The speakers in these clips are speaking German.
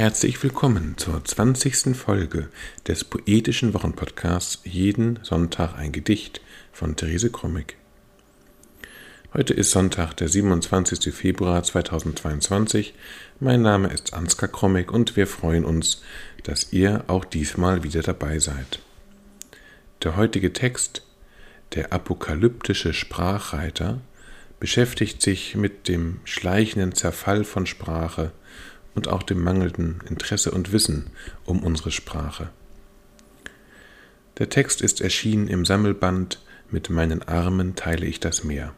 Herzlich willkommen zur 20. Folge des poetischen Wochenpodcasts Jeden Sonntag ein Gedicht von Therese Krommig. Heute ist Sonntag, der 27. Februar 2022. Mein Name ist Ansgar Krommig und wir freuen uns, dass ihr auch diesmal wieder dabei seid. Der heutige Text, der apokalyptische Sprachreiter, beschäftigt sich mit dem schleichenden Zerfall von Sprache und auch dem mangelnden Interesse und Wissen um unsere Sprache. Der Text ist erschienen im Sammelband Mit meinen Armen teile ich das Meer.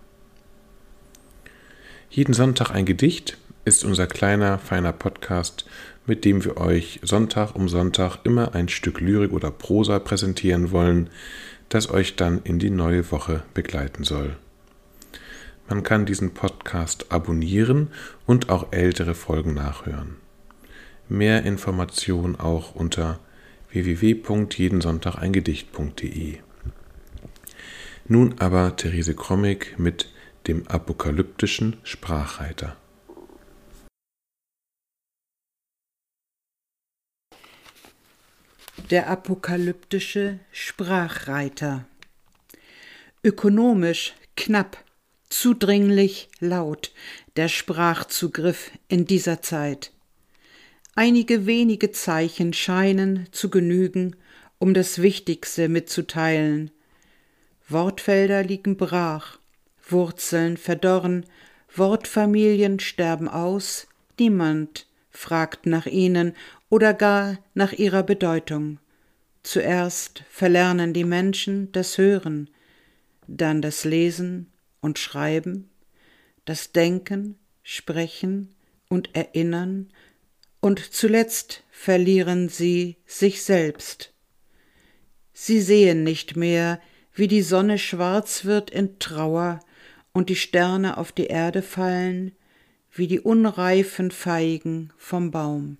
Jeden Sonntag ein Gedicht ist unser kleiner, feiner Podcast, mit dem wir euch Sonntag um Sonntag immer ein Stück Lyrik oder Prosa präsentieren wollen, das euch dann in die neue Woche begleiten soll. Man kann diesen Podcast abonnieren und auch ältere Folgen nachhören. Mehr Informationen auch unter www.jedensonntageingedicht.de. Nun aber Therese Krommig mit dem apokalyptischen Sprachreiter. Der apokalyptische Sprachreiter. Ökonomisch knapp zudringlich laut der Sprachzugriff in dieser Zeit. Einige wenige Zeichen scheinen zu genügen, um das Wichtigste mitzuteilen. Wortfelder liegen brach, Wurzeln verdorren, Wortfamilien sterben aus, niemand fragt nach ihnen oder gar nach ihrer Bedeutung. Zuerst verlernen die Menschen das Hören, dann das Lesen und Schreiben, das Denken, Sprechen und Erinnern, und zuletzt verlieren sie sich selbst. Sie sehen nicht mehr, wie die Sonne schwarz wird in Trauer und die Sterne auf die Erde fallen, wie die unreifen Feigen vom Baum.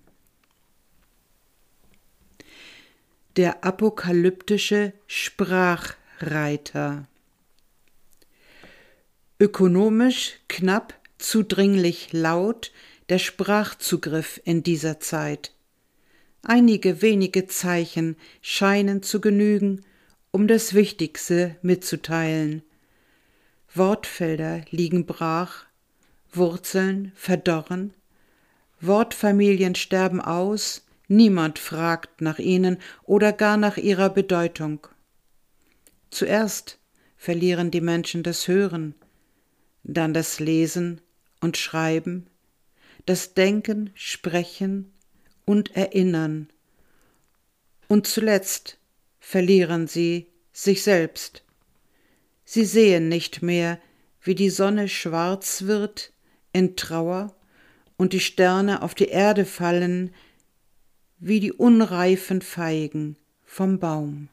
Der apokalyptische Sprachreiter Ökonomisch knapp, zudringlich laut der Sprachzugriff in dieser Zeit. Einige wenige Zeichen scheinen zu genügen, um das Wichtigste mitzuteilen. Wortfelder liegen brach, Wurzeln verdorren, Wortfamilien sterben aus, niemand fragt nach ihnen oder gar nach ihrer Bedeutung. Zuerst verlieren die Menschen das Hören, dann das Lesen und Schreiben, das Denken, Sprechen und Erinnern. Und zuletzt verlieren sie sich selbst. Sie sehen nicht mehr, wie die Sonne schwarz wird in Trauer und die Sterne auf die Erde fallen, wie die unreifen Feigen vom Baum.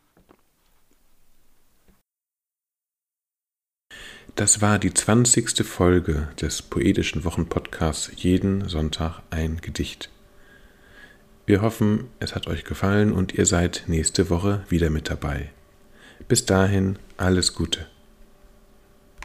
Das war die zwanzigste Folge des poetischen Wochenpodcasts Jeden Sonntag ein Gedicht. Wir hoffen, es hat euch gefallen und ihr seid nächste Woche wieder mit dabei. Bis dahin alles Gute.